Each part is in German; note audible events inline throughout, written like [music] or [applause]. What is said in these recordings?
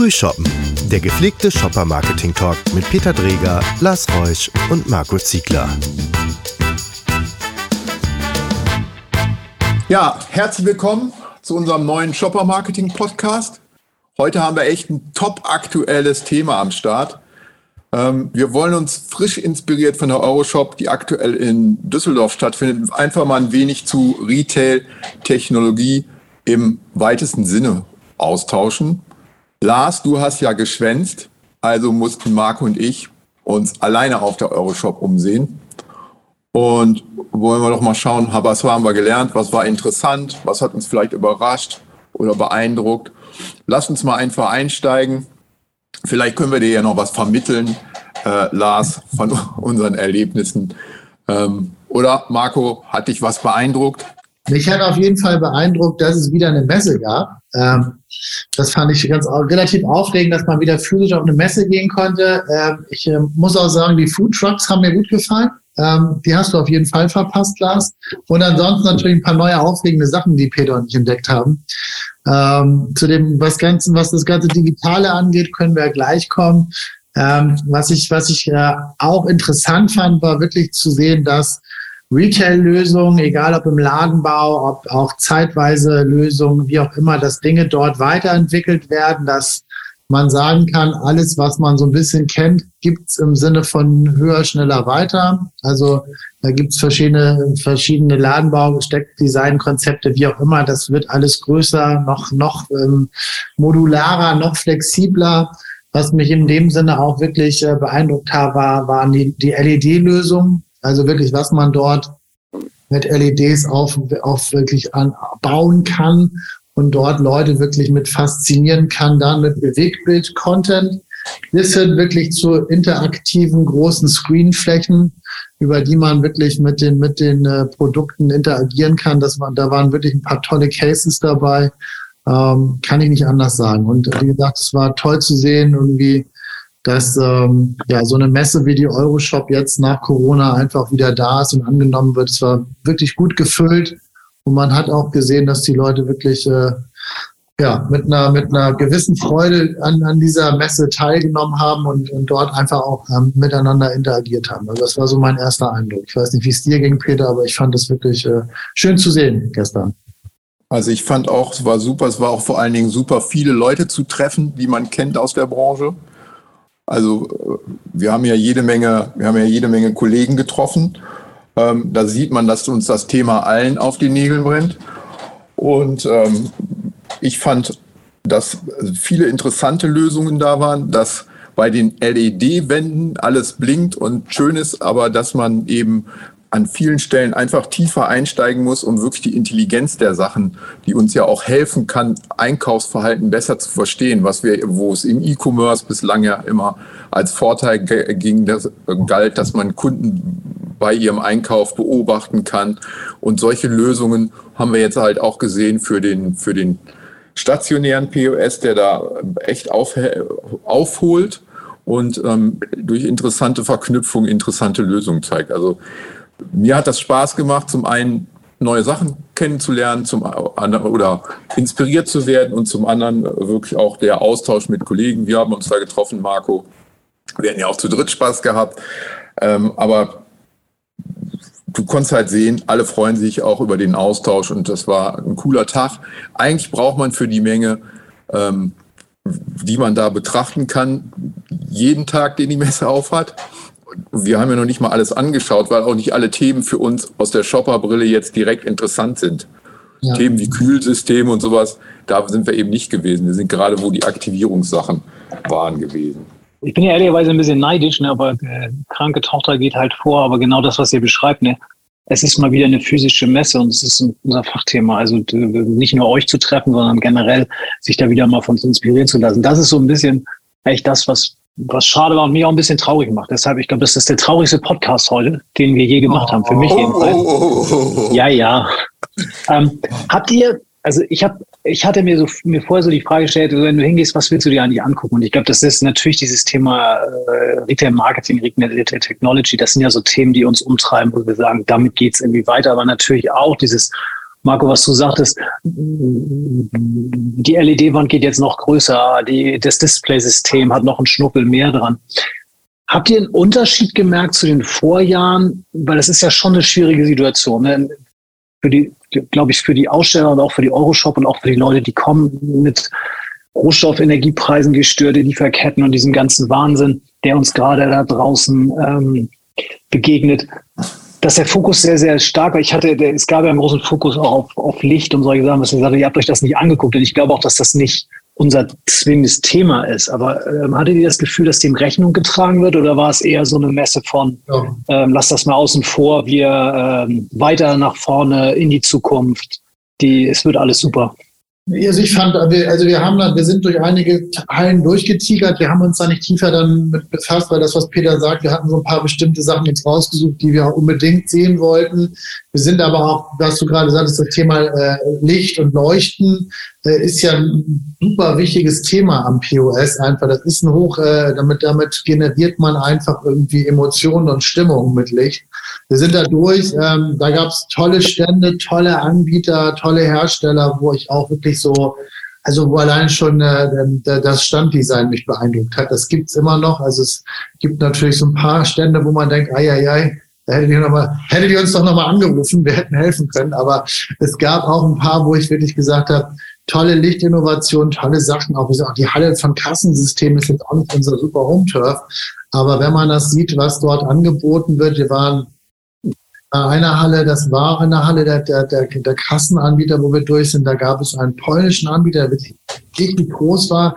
Frühshoppen, der gepflegte Shopper-Marketing-Talk mit Peter Dreger, Lars Reusch und Marco Ziegler. Ja, herzlich willkommen zu unserem neuen Shopper-Marketing-Podcast. Heute haben wir echt ein top aktuelles Thema am Start. Ähm, wir wollen uns frisch inspiriert von der Euroshop, die aktuell in Düsseldorf stattfindet, einfach mal ein wenig zu Retail-Technologie im weitesten Sinne austauschen. Lars, du hast ja geschwänzt, also mussten Marco und ich uns alleine auf der Euroshop umsehen. Und wollen wir doch mal schauen, was haben wir gelernt, was war interessant, was hat uns vielleicht überrascht oder beeindruckt. Lass uns mal einfach einsteigen. Vielleicht können wir dir ja noch was vermitteln, äh, Lars, von [laughs] unseren Erlebnissen. Ähm, oder Marco, hat dich was beeindruckt? Mich hat auf jeden Fall beeindruckt, dass es wieder eine Messe gab. Ähm, das fand ich ganz relativ aufregend, dass man wieder physisch auf eine Messe gehen konnte. Ähm, ich äh, muss auch sagen, die Food Trucks haben mir gut gefallen. Ähm, die hast du auf jeden Fall verpasst, Lars. Und ansonsten natürlich ein paar neue aufregende Sachen, die Peter und ich entdeckt haben. Ähm, zu dem was Ganzen, was das ganze Digitale angeht, können wir gleich kommen. Ähm, was ich, was ich äh, auch interessant fand, war wirklich zu sehen, dass Retail-Lösungen, egal ob im Ladenbau, ob auch zeitweise Lösungen, wie auch immer, dass Dinge dort weiterentwickelt werden, dass man sagen kann, alles, was man so ein bisschen kennt, gibt's im Sinne von höher, schneller, weiter. Also da gibt's verschiedene, verschiedene Ladenbau, Steckdesign-Konzepte, wie auch immer. Das wird alles größer, noch, noch ähm, modularer, noch flexibler. Was mich in dem Sinne auch wirklich äh, beeindruckt hat, war, waren die, die LED-Lösungen. Also wirklich, was man dort mit LEDs auf, auf wirklich anbauen kann und dort Leute wirklich mit faszinieren kann, dann mit Bewegtbild-Content bis hin wirklich zu interaktiven großen Screenflächen, über die man wirklich mit den, mit den äh, Produkten interagieren kann. Das war, da waren wirklich ein paar tolle Cases dabei. Ähm, kann ich nicht anders sagen. Und wie gesagt, es war toll zu sehen, irgendwie, dass ähm, ja so eine Messe wie die Euroshop jetzt nach Corona einfach wieder da ist und angenommen wird. Es war wirklich gut gefüllt und man hat auch gesehen, dass die Leute wirklich äh, ja, mit einer, mit einer gewissen Freude an, an dieser Messe teilgenommen haben und, und dort einfach auch ähm, miteinander interagiert haben. Also das war so mein erster Eindruck. Ich weiß nicht, wie es dir ging, Peter, aber ich fand es wirklich äh, schön zu sehen gestern. Also ich fand auch, es war super, es war auch vor allen Dingen super, viele Leute zu treffen, die man kennt aus der Branche. Also äh, wir haben ja jede Menge, wir haben ja jede Menge Kollegen getroffen. Ähm, da sieht man, dass uns das Thema allen auf die Nägel brennt. Und ähm, ich fand, dass viele interessante Lösungen da waren, dass bei den LED-Wänden alles blinkt und schön ist, aber dass man eben an vielen Stellen einfach tiefer einsteigen muss, um wirklich die Intelligenz der Sachen, die uns ja auch helfen kann, Einkaufsverhalten besser zu verstehen, was wir, wo es im E-Commerce bislang ja immer als Vorteil ging, das, galt, dass man Kunden bei ihrem Einkauf beobachten kann. Und solche Lösungen haben wir jetzt halt auch gesehen für den, für den stationären POS, der da echt auf, aufholt und ähm, durch interessante Verknüpfungen interessante Lösungen zeigt. Also mir hat das Spaß gemacht, zum einen neue Sachen kennenzulernen, zum anderen oder inspiriert zu werden und zum anderen wirklich auch der Austausch mit Kollegen. Wir haben uns da getroffen, Marco. Wir hatten ja auch zu dritt Spaß gehabt. Ähm, aber du konntest halt sehen, alle freuen sich auch über den Austausch und das war ein cooler Tag. Eigentlich braucht man für die Menge, ähm, die man da betrachten kann, jeden Tag, den die Messe aufhat wir haben ja noch nicht mal alles angeschaut, weil auch nicht alle Themen für uns aus der Shopperbrille jetzt direkt interessant sind. Ja. Themen wie Kühlsysteme und sowas, da sind wir eben nicht gewesen. Wir sind gerade, wo die Aktivierungssachen waren gewesen. Ich bin ja ehrlicherweise ein bisschen neidisch, ne, aber äh, kranke Tochter geht halt vor, aber genau das, was ihr beschreibt, ne, es ist mal wieder eine physische Messe und es ist unser Fachthema. Also nicht nur euch zu treffen, sondern generell sich da wieder mal von uns inspirieren zu lassen. Das ist so ein bisschen echt das, was was schade war und mich auch ein bisschen traurig macht. Deshalb, ich glaube, das ist der traurigste Podcast heute, den wir je gemacht haben, für mich jedenfalls. Oh. Ja, ja. Ähm, habt ihr, also ich habe, ich hatte mir so mir vorher so die Frage gestellt, wenn du hingehst, was willst du dir eigentlich angucken? Und ich glaube, das ist natürlich dieses Thema äh, Retail Marketing, Retail Technology. Das sind ja so Themen, die uns umtreiben, wo wir sagen, damit geht's irgendwie weiter. Aber natürlich auch dieses Marco, was du sagtest, die LED-Wand geht jetzt noch größer, die, das Display-System hat noch einen Schnuppel mehr dran. Habt ihr einen Unterschied gemerkt zu den Vorjahren? Weil das ist ja schon eine schwierige Situation. Ne? Für die, glaube ich, für die Aussteller und auch für die Euroshop und auch für die Leute, die kommen mit Rohstoff, Energiepreisen, gestörte Lieferketten und diesem ganzen Wahnsinn, der uns gerade da draußen ähm, begegnet dass der Fokus sehr, sehr stark war. Ich hatte, der, es gab ja einen großen Fokus auch auf, auf Licht und solche Sachen, was ich gesagt ihr habt euch das nicht angeguckt. Und ich glaube auch, dass das nicht unser zwingendes Thema ist. Aber ähm, hattet ihr das Gefühl, dass dem Rechnung getragen wird oder war es eher so eine Messe von, ja. ähm, lass das mal außen vor, wir ähm, weiter nach vorne in die Zukunft, die, es wird alles super? Also ich fand, also wir haben da, wir sind durch einige Hallen durchgetigert. Wir haben uns da nicht tiefer dann mit befasst, weil das, was Peter sagt, wir hatten so ein paar bestimmte Sachen jetzt rausgesucht, die wir auch unbedingt sehen wollten. Wir sind aber auch, was du gerade sagtest, das Thema äh, Licht und Leuchten äh, ist ja ein super wichtiges Thema am POS einfach. Das ist ein Hoch, äh, damit, damit generiert man einfach irgendwie Emotionen und Stimmung mit Licht. Wir sind da durch. Ähm, da gab es tolle Stände, tolle Anbieter, tolle Hersteller, wo ich auch wirklich so, also wo allein schon äh, das Standdesign mich beeindruckt hat. Das gibt's immer noch. Also es gibt natürlich so ein paar Stände, wo man denkt, ai, ai, ai, da hättet ihr, noch mal, hättet ihr uns doch nochmal angerufen, wir hätten helfen können. Aber es gab auch ein paar, wo ich wirklich gesagt habe, tolle Lichtinnovation, tolle Sachen. Auch, die Halle von Kassensystemen ist jetzt auch nicht unser super Home-Turf. Aber wenn man das sieht, was dort angeboten wird, wir waren einer Halle, das war eine Halle der, der, der, der Kassenanbieter, wo wir durch sind. Da gab es einen polnischen Anbieter, der wirklich richtig groß war.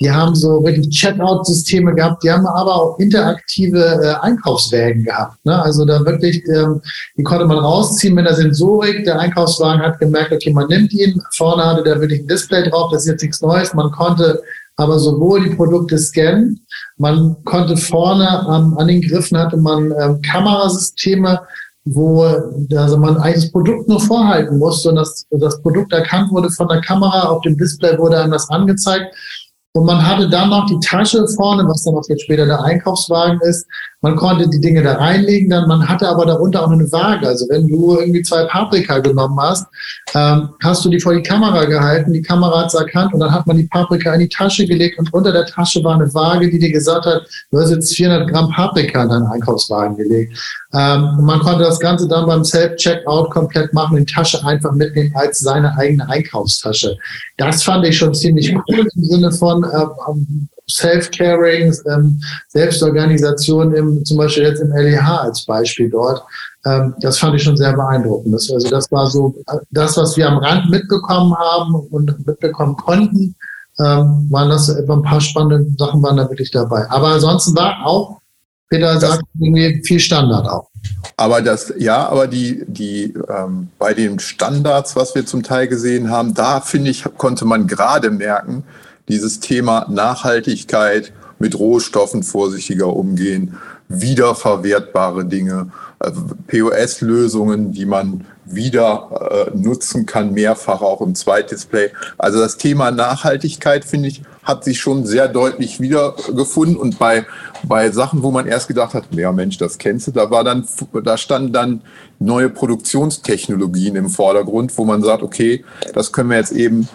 Die haben so wirklich Checkout-Systeme gehabt. Die haben aber auch interaktive äh, Einkaufswägen gehabt. Ne? Also da wirklich, ähm, die konnte man rausziehen mit der Sensorik. Der Einkaufswagen hat gemerkt, okay, man nimmt ihn. Vorne hatte der wirklich ein Display drauf. Das ist jetzt nichts Neues. Man konnte aber sowohl die Produkte scannen, man konnte vorne ähm, an den Griffen hatte man ähm, Kamerasysteme, wo also man eigentlich das Produkt nur vorhalten musste und das, das Produkt erkannt wurde von der Kamera, auf dem Display wurde einem das angezeigt und man hatte dann noch die Tasche vorne, was dann auch jetzt später der Einkaufswagen ist. Man konnte die Dinge da reinlegen, dann man hatte aber darunter auch eine Waage. Also wenn du irgendwie zwei Paprika genommen hast, ähm, hast du die vor die Kamera gehalten, die Kamera hat es erkannt und dann hat man die Paprika in die Tasche gelegt und unter der Tasche war eine Waage, die dir gesagt hat, du hast jetzt 400 Gramm Paprika in deinen Einkaufswagen gelegt. Ähm, man konnte das Ganze dann beim Self-Checkout komplett machen, die Tasche einfach mitnehmen als seine eigene Einkaufstasche. Das fand ich schon ziemlich cool im Sinne von äh, Self-Caring, ähm, Selbstorganisation im, zum Beispiel jetzt im LEH als Beispiel dort. Ähm, das fand ich schon sehr beeindruckend. Das, also das war so das, was wir am Rand mitbekommen haben und mitbekommen konnten, ähm, waren das ein paar spannende Sachen waren da wirklich dabei. Aber ansonsten war auch, Peter sagt, irgendwie viel Standard auch. Aber das, ja, aber die, die ähm, bei den Standards, was wir zum Teil gesehen haben, da finde ich, konnte man gerade merken, dieses Thema Nachhaltigkeit mit Rohstoffen vorsichtiger umgehen, wiederverwertbare Dinge, äh, POS-Lösungen, die man wieder äh, nutzen kann, mehrfach auch im Zweitdisplay. Also das Thema Nachhaltigkeit, finde ich, hat sich schon sehr deutlich wiedergefunden. Und bei, bei Sachen, wo man erst gedacht hat, ja Mensch, das kennst du, da war dann, da standen dann neue Produktionstechnologien im Vordergrund, wo man sagt, okay, das können wir jetzt eben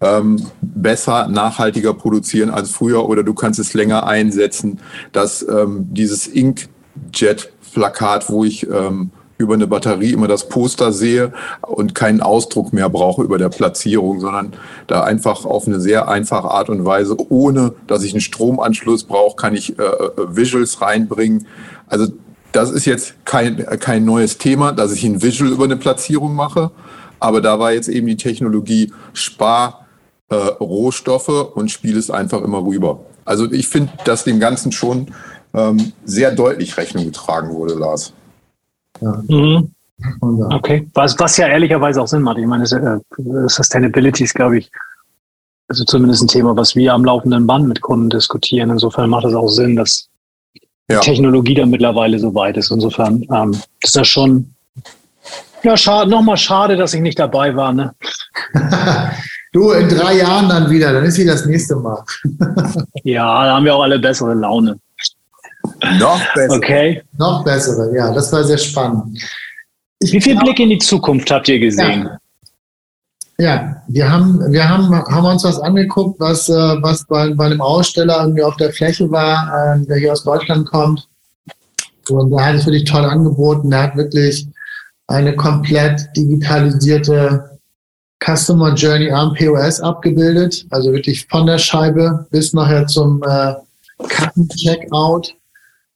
ähm, besser, nachhaltiger produzieren als früher oder du kannst es länger einsetzen. Dass ähm, dieses Inkjet-Plakat, wo ich ähm, über eine Batterie immer das Poster sehe und keinen Ausdruck mehr brauche über der Platzierung, sondern da einfach auf eine sehr einfache Art und Weise, ohne dass ich einen Stromanschluss brauche, kann ich äh, äh Visuals reinbringen. Also das ist jetzt kein, kein neues Thema, dass ich ein Visual über eine Platzierung mache, aber da war jetzt eben die Technologie Spar äh, Rohstoffe und spiele es einfach immer rüber. Also ich finde, dass dem Ganzen schon ähm, sehr deutlich Rechnung getragen wurde, Lars. Ja. Mhm. Okay, was, was ja ehrlicherweise auch Sinn macht. Ich meine, äh, Sustainability ist, glaube ich, also zumindest ein Thema, was wir am laufenden Band mit Kunden diskutieren. Insofern macht es auch Sinn, dass ja. die Technologie da mittlerweile so weit ist. Insofern ähm, ist das schon ja, schade, nochmal schade, dass ich nicht dabei war. Ne? [laughs] Du, in drei Jahren dann wieder, dann ist sie das nächste Mal. [laughs] ja, da haben wir auch alle bessere Laune. Noch besser. Okay. Noch bessere, ja, das war sehr spannend. Ich Wie viel Blick in die Zukunft habt ihr gesehen? Ja. Ja, wir haben, wir haben, haben uns was angeguckt, was, äh, was bei, bei einem Aussteller irgendwie auf der Fläche war, äh, der hier aus Deutschland kommt. Und der hat es wirklich toll angeboten. Der hat wirklich eine komplett digitalisierte Customer Journey am POS abgebildet. Also wirklich von der Scheibe bis nachher zum äh, Karten-Checkout.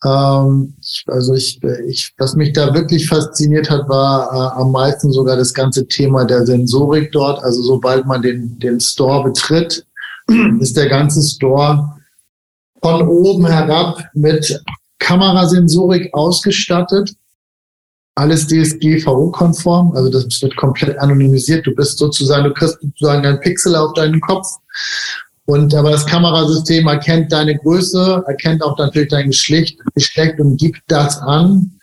Ähm, also ich, ich, was mich da wirklich fasziniert hat, war äh, am meisten sogar das ganze Thema der Sensorik dort. Also sobald man den, den Store betritt, [clears throat] ist der ganze Store von oben herab mit Kamerasensorik ausgestattet. Alles DSGVO-konform, also das wird komplett anonymisiert. Du bist sozusagen, du kriegst sozusagen einen Pixel auf deinen Kopf und aber das Kamerasystem erkennt deine Größe, erkennt auch natürlich dein Geschlecht, Geschlecht und gibt das an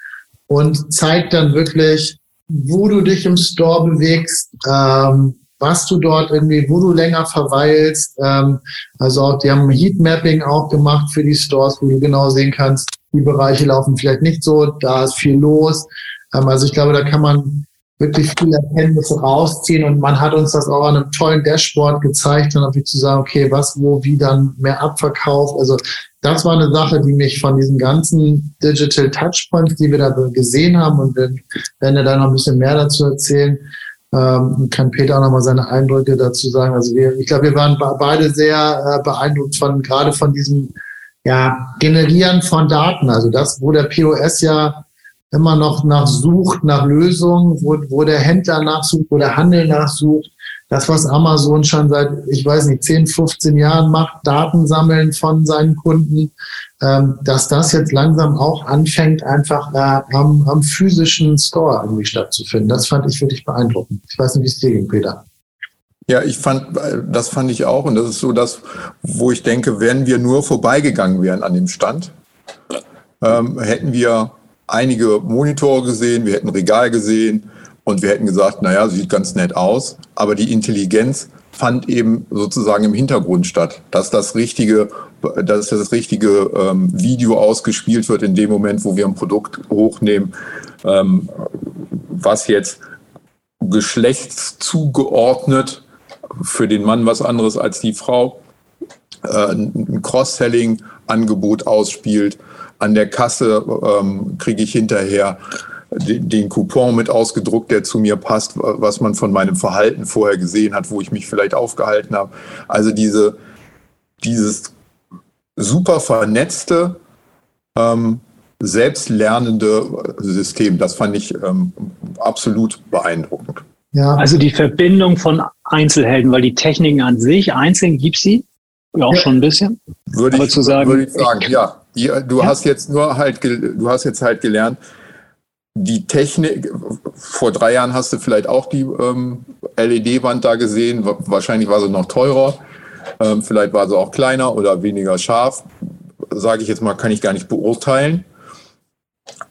und zeigt dann wirklich, wo du dich im Store bewegst, ähm, was du dort irgendwie, wo du länger verweilst. Ähm, also auch, die haben Heatmapping auch gemacht für die Stores, wo du genau sehen kannst, die Bereiche laufen vielleicht nicht so, da ist viel los. Ähm, also ich glaube, da kann man wirklich viele Erkenntnisse rausziehen und man hat uns das auch an einem tollen Dashboard gezeigt, dann irgendwie zu sagen, okay, was, wo, wie dann mehr Abverkauf. Also das war eine Sache, die mich von diesen ganzen Digital Touchpoints, die wir da gesehen haben und wenn, er da noch ein bisschen mehr dazu erzählen, ähm, kann Peter auch nochmal seine Eindrücke dazu sagen. Also wir, ich glaube, wir waren beide sehr äh, beeindruckt von gerade von diesem ja, Generieren von Daten. Also das, wo der POS ja immer noch nach sucht, nach Lösungen, wo, wo der Händler nachsucht, wo der Handel nachsucht. Das, was Amazon schon seit, ich weiß nicht, 10, 15 Jahren macht, Daten sammeln von seinen Kunden, ähm, dass das jetzt langsam auch anfängt, einfach äh, am, am physischen Store irgendwie stattzufinden. Das fand ich wirklich beeindruckend. Ich weiß nicht, wie es dir ging, Peter. Ja, ich fand, das fand ich auch. Und das ist so das, wo ich denke, wenn wir nur vorbeigegangen wären an dem Stand, ähm, hätten wir einige Monitore gesehen, wir hätten Regal gesehen und wir hätten gesagt, naja, sieht ganz nett aus. Aber die Intelligenz fand eben sozusagen im Hintergrund statt, dass das richtige, dass das richtige ähm, Video ausgespielt wird in dem Moment, wo wir ein Produkt hochnehmen, ähm, was jetzt geschlechtszugeordnet für den Mann was anderes als die Frau äh, ein Cross-Selling-Angebot ausspielt an der Kasse ähm, kriege ich hinterher den, Coupon mit ausgedruckt, der zu mir passt, was man von meinem Verhalten vorher gesehen hat, wo ich mich vielleicht aufgehalten habe. Also diese, dieses super vernetzte, ähm, selbstlernende System, das fand ich ähm, absolut beeindruckend. Ja. Also die Verbindung von Einzelhelden, weil die Techniken an sich, einzeln gibt sie ja auch ja. schon ein bisschen. Würde ich, sagen, würde ich sagen, ja. Die, du ja. hast jetzt nur halt, du hast jetzt halt gelernt, die Technik, vor drei Jahren hast du vielleicht auch die ähm, LED-Wand da gesehen, wahrscheinlich war sie noch teurer, ähm, vielleicht war sie auch kleiner oder weniger scharf, sage ich jetzt mal, kann ich gar nicht beurteilen.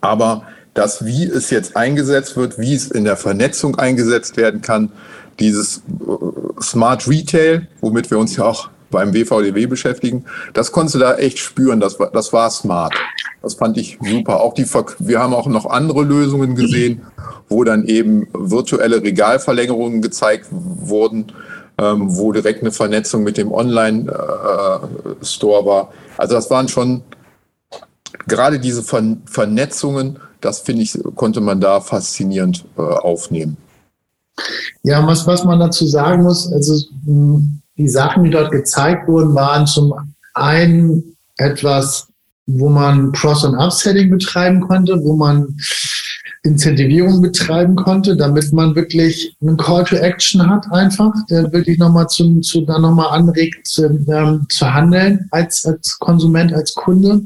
Aber das, wie es jetzt eingesetzt wird, wie es in der Vernetzung eingesetzt werden kann, dieses äh, Smart Retail, womit wir uns ja auch beim WVDW beschäftigen. Das konntest du da echt spüren. Das war, das war smart. Das fand ich super. Auch die, wir haben auch noch andere Lösungen gesehen, wo dann eben virtuelle Regalverlängerungen gezeigt wurden, ähm, wo direkt eine Vernetzung mit dem Online-Store äh, war. Also das waren schon gerade diese Ver Vernetzungen, das finde ich, konnte man da faszinierend äh, aufnehmen. Ja, was, was man dazu sagen muss, also die Sachen, die dort gezeigt wurden, waren zum einen etwas, wo man Cross- und Upselling betreiben konnte, wo man Incentivierung betreiben konnte, damit man wirklich einen Call to Action hat, einfach, der wirklich nochmal zu, zu dann nochmal anregt, zu, ähm, zu handeln als, als Konsument, als Kunde.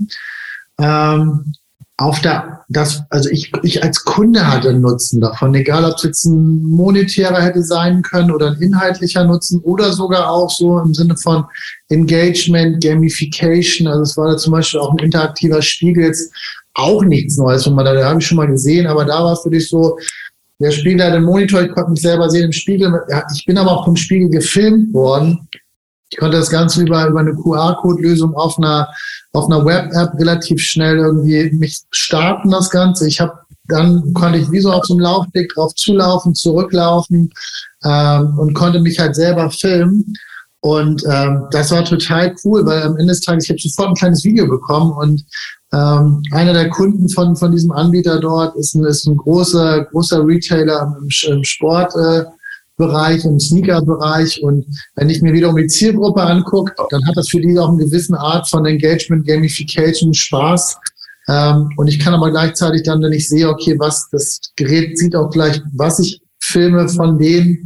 Ähm, auf der, das, also ich, ich als Kunde hatte einen Nutzen davon, egal ob es jetzt ein monetärer hätte sein können oder ein inhaltlicher Nutzen oder sogar auch so im Sinne von Engagement, Gamification. Also es war da zum Beispiel auch ein interaktiver Spiegel jetzt auch nichts Neues, wo man da, da habe ich schon mal gesehen, aber da war es für dich so, der Spiegel hat den Monitor, ich konnte mich selber sehen im Spiegel. Ich bin aber auch vom Spiegel gefilmt worden. Ich konnte das Ganze über, über eine QR-Code-Lösung auf einer auf einer Web-App relativ schnell irgendwie mich starten, das Ganze. Ich habe dann konnte ich wie so auf so einem Laufweg drauf zulaufen, zurücklaufen. ähm, und konnte mich halt selber filmen. Und ähm, das war total cool, weil am Ende des Tages, ich habe sofort ein kleines Video bekommen und ähm, einer der Kunden von, von diesem Anbieter dort ist ein, ist ein großer, großer Retailer im, im Sportbereich, äh, im Sneaker-Bereich. Und wenn ich mir wiederum die Zielgruppe angucke, dann hat das für die auch eine gewisse Art von Engagement, Gamification, Spaß. Ähm, und ich kann aber gleichzeitig dann, wenn ich sehe, okay, was das Gerät sieht auch gleich, was ich filme von denen,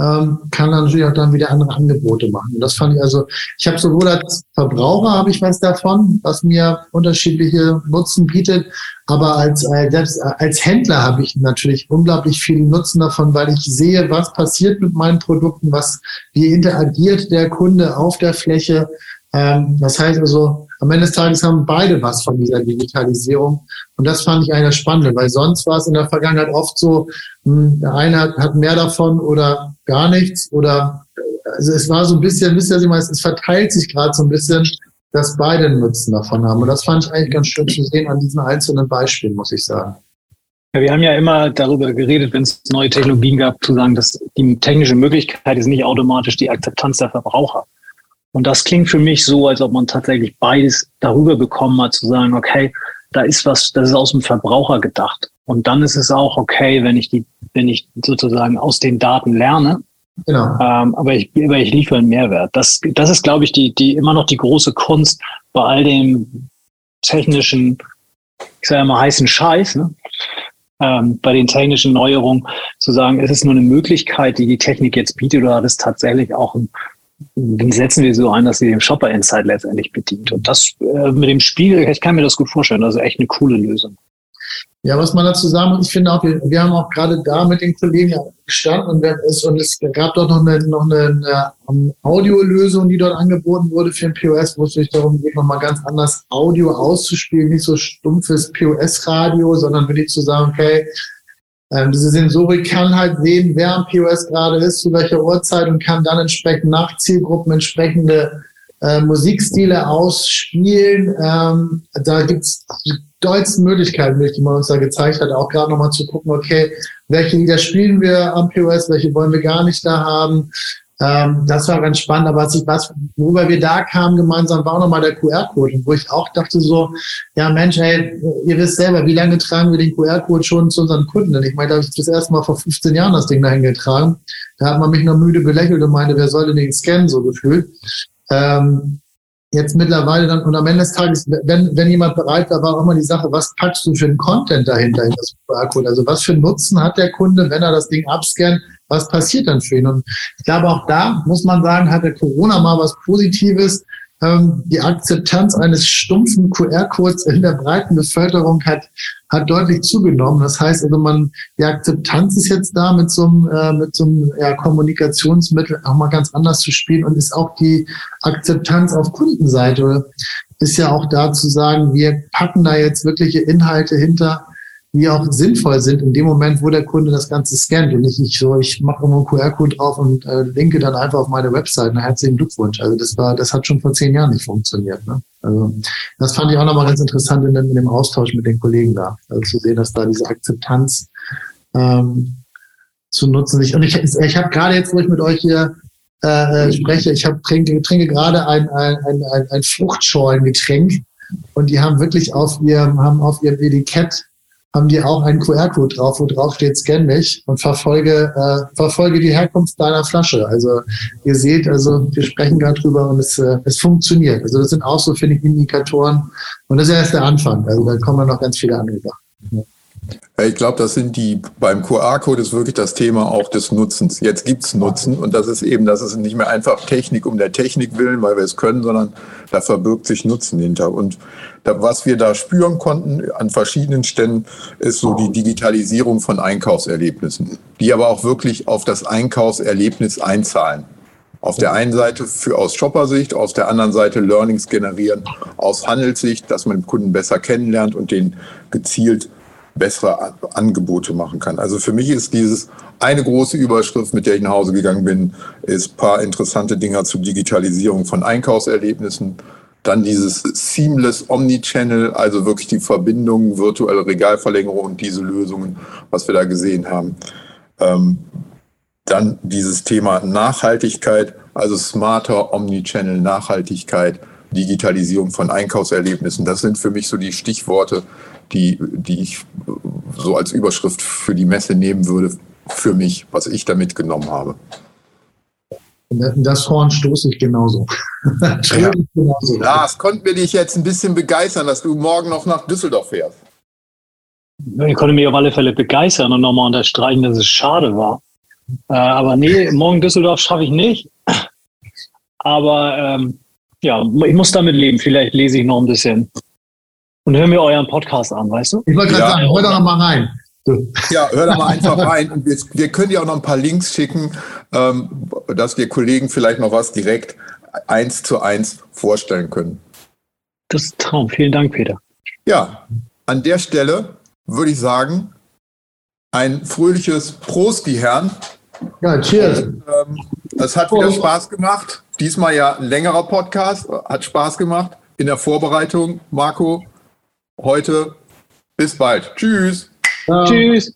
ähm, kann dann natürlich auch dann wieder andere Angebote machen. Und das fand ich also, ich habe sowohl als Verbraucher habe ich was davon, was mir unterschiedliche Nutzen bietet, aber als, als, als Händler habe ich natürlich unglaublich viel Nutzen davon, weil ich sehe, was passiert mit meinen Produkten, was, wie interagiert der Kunde auf der Fläche. Ähm, das heißt also, am Ende des Tages haben beide was von dieser Digitalisierung. Und das fand ich eigentlich spannend, weil sonst war es in der Vergangenheit oft so, hm, der eine hat mehr davon oder gar nichts oder also es war so ein bisschen, wisst ihr, es verteilt sich gerade so ein bisschen, dass beide Nutzen davon haben. Und das fand ich eigentlich ganz schön zu sehen an diesen einzelnen Beispielen, muss ich sagen. Ja, wir haben ja immer darüber geredet, wenn es neue Technologien gab, zu sagen, dass die technische Möglichkeit ist nicht automatisch die Akzeptanz der Verbraucher. Und das klingt für mich so, als ob man tatsächlich beides darüber bekommen hat, zu sagen, okay, da ist was, das ist aus dem Verbraucher gedacht. Und dann ist es auch okay, wenn ich die, wenn ich sozusagen aus den Daten lerne. Genau. Ähm, aber ich, aber ich liefere einen Mehrwert. Das, das ist, glaube ich, die, die immer noch die große Kunst bei all dem technischen, ich sage mal heißen Scheiß, ne? ähm, bei den technischen Neuerungen zu sagen, es ist nur eine Möglichkeit, die die Technik jetzt bietet, oder hat es tatsächlich auch ein, setzen wir so ein, dass sie den Shopper Insight letztendlich bedient. Und das äh, mit dem Spiel, ich kann mir das gut vorstellen, also echt eine coole Lösung. Ja, was man dazu sagen muss, ich finde auch, wir, wir haben auch gerade da mit den Kollegen gestanden und, es, und es gab dort noch eine, noch eine, eine Audiolösung, die dort angeboten wurde für den POS, wo es sich darum geht, nochmal ganz anders Audio auszuspielen, nicht so stumpfes POS-Radio, sondern wirklich zu sagen, okay, ähm, diese Sensorik kann halt sehen, wer am POS gerade ist, zu welcher Uhrzeit und kann dann entsprechend nach Zielgruppen entsprechende äh, Musikstile ausspielen. Ähm, da gibt's die deutschen Möglichkeiten, die man uns da gezeigt hat, auch gerade nochmal zu gucken, okay, welche Lieder spielen wir am POS, welche wollen wir gar nicht da haben. Ähm, das war ganz spannend, aber was, ich, was worüber wir da kamen gemeinsam, war auch nochmal der QR-Code, wo ich auch dachte so, ja Mensch, hey, ihr wisst selber, wie lange tragen wir den QR-Code schon zu unseren Kunden? Und ich meine, da habe ich das erste Mal vor 15 Jahren das Ding dahin getragen. Da hat man mich noch müde belächelt und meinte, wer soll denn den scannen, so gefühlt. Ähm, jetzt mittlerweile dann, und am Ende des Tages, wenn, wenn jemand bereit war, war auch immer die Sache, was packst du für einen Content dahinter in das QR-Code? Also was für einen Nutzen hat der Kunde, wenn er das Ding abscannt? was passiert dann für ihn? Und ich glaube, auch da muss man sagen, hat der Corona mal was Positives. Ähm, die Akzeptanz eines stumpfen QR-Codes in der breiten Bevölkerung hat, hat deutlich zugenommen. Das heißt also, man, die Akzeptanz ist jetzt da, mit so einem, äh, mit so einem ja, Kommunikationsmittel auch mal ganz anders zu spielen und ist auch die Akzeptanz auf Kundenseite ist ja auch da zu sagen, wir packen da jetzt wirkliche Inhalte hinter, die auch sinnvoll sind in dem Moment, wo der Kunde das Ganze scannt und nicht ich so, ich mache immer einen QR-Code drauf und äh, linke dann einfach auf meine Website. Na, herzlichen Glückwunsch. Also das war, das hat schon vor zehn Jahren nicht funktioniert. Ne? Also das fand ich auch nochmal ganz interessant in, in dem Austausch mit den Kollegen da. Also zu sehen, dass da diese Akzeptanz ähm, zu nutzen ist. Und ich, ich habe gerade jetzt, wo ich mit euch hier äh, äh spreche, ich hab, trinke, trinke gerade ein, ein, ein, ein, ein Fruchtschorlengetränk und die haben wirklich auf ihrem, haben auf ihrem Etikett haben die auch einen QR-Code drauf, wo drauf steht, scan mich und verfolge, äh, verfolge die Herkunft deiner Flasche. Also ihr seht, also wir sprechen gerade drüber und es, äh, es funktioniert. Also das sind auch so, finde ich, Indikatoren. Und das ist erst der Anfang. Also da kommen noch ganz viele andere Sachen. Ich glaube, das sind die, beim QR-Code ist wirklich das Thema auch des Nutzens. Jetzt gibt es Nutzen und das ist eben, das ist nicht mehr einfach Technik um der Technik willen, weil wir es können, sondern da verbirgt sich Nutzen hinter. Und da, was wir da spüren konnten an verschiedenen Stellen, ist so die Digitalisierung von Einkaufserlebnissen, die aber auch wirklich auf das Einkaufserlebnis einzahlen. Auf der einen Seite für aus Shopper-Sicht, aus der anderen Seite Learnings generieren aus Handelssicht, dass man den Kunden besser kennenlernt und den gezielt bessere Angebote machen kann. Also für mich ist dieses eine große Überschrift, mit der ich nach Hause gegangen bin, ist paar interessante Dinger zur Digitalisierung von Einkaufserlebnissen. Dann dieses Seamless Omnichannel, also wirklich die Verbindung, virtuelle Regalverlängerung und diese Lösungen, was wir da gesehen haben. Ähm, Dann dieses Thema Nachhaltigkeit, also smarter Omnichannel Nachhaltigkeit, Digitalisierung von Einkaufserlebnissen. Das sind für mich so die Stichworte, die, die ich so als Überschrift für die Messe nehmen würde, für mich, was ich da mitgenommen habe. Das Horn stoße ich genauso. [laughs] ja. genauso. Lars, konnten wir dich jetzt ein bisschen begeistern, dass du morgen noch nach Düsseldorf fährst? Ich konnte mich auf alle Fälle begeistern und nochmal unterstreichen, dass es schade war. Äh, aber nee, morgen Düsseldorf schaffe ich nicht. Aber ähm, ja, ich muss damit leben. Vielleicht lese ich noch ein bisschen und höre mir euren Podcast an, weißt du? Ich wollte gerade ja. sagen, hör doch noch mal rein. Ja, hör da mal [laughs] einfach rein. Und wir, wir, können dir auch noch ein paar Links schicken, ähm, dass wir Kollegen vielleicht noch was direkt eins zu eins vorstellen können. Das ist ein Traum. Vielen Dank, Peter. Ja, an der Stelle würde ich sagen, ein fröhliches Prost, die Herren. Ja, cheers. Und, ähm, es hat wieder Spaß gemacht. Diesmal ja ein längerer Podcast. Hat Spaß gemacht in der Vorbereitung. Marco, heute bis bald. Tschüss. Tschüss.